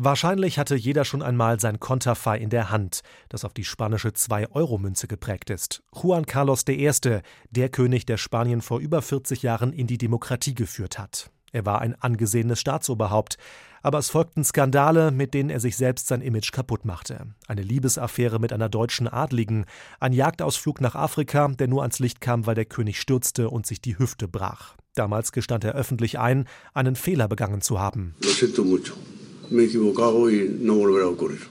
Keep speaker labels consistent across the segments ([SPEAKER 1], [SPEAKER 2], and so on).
[SPEAKER 1] Wahrscheinlich hatte jeder schon einmal sein Konterfei in der Hand, das auf die spanische 2-Euro-Münze geprägt ist. Juan Carlos I., der König, der Spanien vor über 40 Jahren in die Demokratie geführt hat. Er war ein angesehenes Staatsoberhaupt, aber es folgten Skandale, mit denen er sich selbst sein Image kaputt machte. Eine Liebesaffäre mit einer deutschen Adligen, ein Jagdausflug nach Afrika, der nur ans Licht kam, weil der König stürzte und sich die Hüfte brach. Damals gestand er öffentlich ein, einen Fehler begangen zu haben.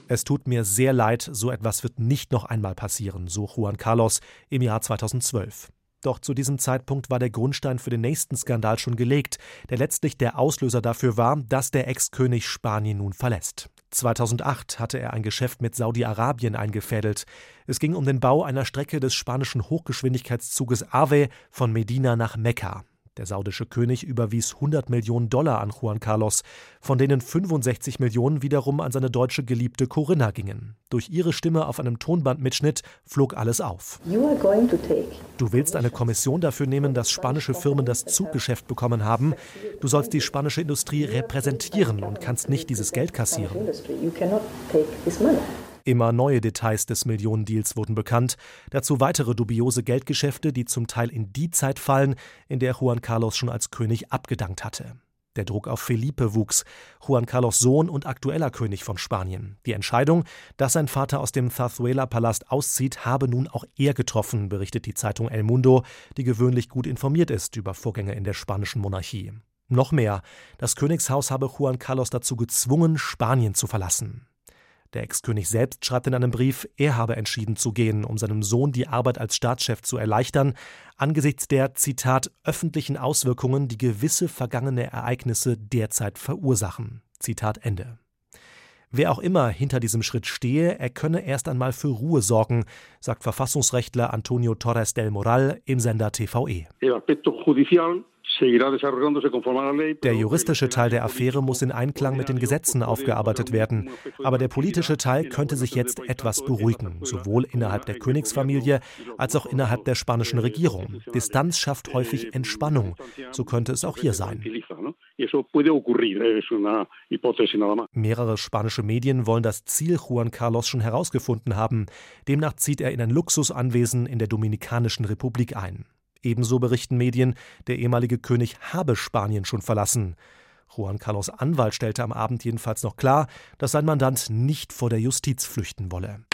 [SPEAKER 1] Es tut mir sehr leid, so etwas wird nicht noch einmal passieren, so Juan Carlos im Jahr 2012. Doch zu diesem Zeitpunkt war der Grundstein für den nächsten Skandal schon gelegt, der letztlich der Auslöser dafür war, dass der Ex-König Spanien nun verlässt. 2008 hatte er ein Geschäft mit Saudi-Arabien eingefädelt. Es ging um den Bau einer Strecke des spanischen Hochgeschwindigkeitszuges AVE von Medina nach Mekka. Der saudische König überwies 100 Millionen Dollar an Juan Carlos, von denen 65 Millionen wiederum an seine deutsche Geliebte Corinna gingen. Durch ihre Stimme auf einem Tonbandmitschnitt flog alles auf. Du willst eine Kommission dafür nehmen, dass spanische Firmen das Zuggeschäft bekommen haben. Du sollst die spanische Industrie repräsentieren und kannst nicht dieses Geld kassieren. Immer neue Details des Millionendeals wurden bekannt, dazu weitere dubiose Geldgeschäfte, die zum Teil in die Zeit fallen, in der Juan Carlos schon als König abgedankt hatte. Der Druck auf Felipe wuchs, Juan Carlos Sohn und aktueller König von Spanien. Die Entscheidung, dass sein Vater aus dem Zarzuela-Palast auszieht, habe nun auch er getroffen, berichtet die Zeitung El Mundo, die gewöhnlich gut informiert ist über Vorgänge in der spanischen Monarchie. Noch mehr, das Königshaus habe Juan Carlos dazu gezwungen, Spanien zu verlassen. Der Ex-König selbst schreibt in einem Brief, er habe entschieden zu gehen, um seinem Sohn die Arbeit als Staatschef zu erleichtern, angesichts der, Zitat, öffentlichen Auswirkungen, die gewisse vergangene Ereignisse derzeit verursachen. Zitat Ende. Wer auch immer hinter diesem Schritt stehe, er könne erst einmal für Ruhe sorgen, sagt Verfassungsrechtler Antonio Torres del Moral im Sender TVE. Der juristische Teil der Affäre muss in Einklang mit den Gesetzen aufgearbeitet werden. Aber der politische Teil könnte sich jetzt etwas beruhigen, sowohl innerhalb der Königsfamilie als auch innerhalb der spanischen Regierung. Distanz schafft häufig Entspannung. So könnte es auch hier sein. Mehrere spanische Medien wollen das Ziel Juan Carlos schon herausgefunden haben. Demnach zieht er in ein Luxusanwesen in der Dominikanischen Republik ein. Ebenso berichten Medien, der ehemalige König habe Spanien schon verlassen. Juan Carlos Anwalt stellte am Abend jedenfalls noch klar, dass sein Mandant nicht vor der Justiz flüchten wolle.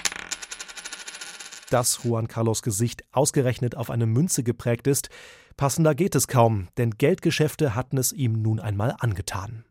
[SPEAKER 1] Dass Juan Carlos Gesicht ausgerechnet auf eine Münze geprägt ist, passender geht es kaum, denn Geldgeschäfte hatten es ihm nun einmal angetan.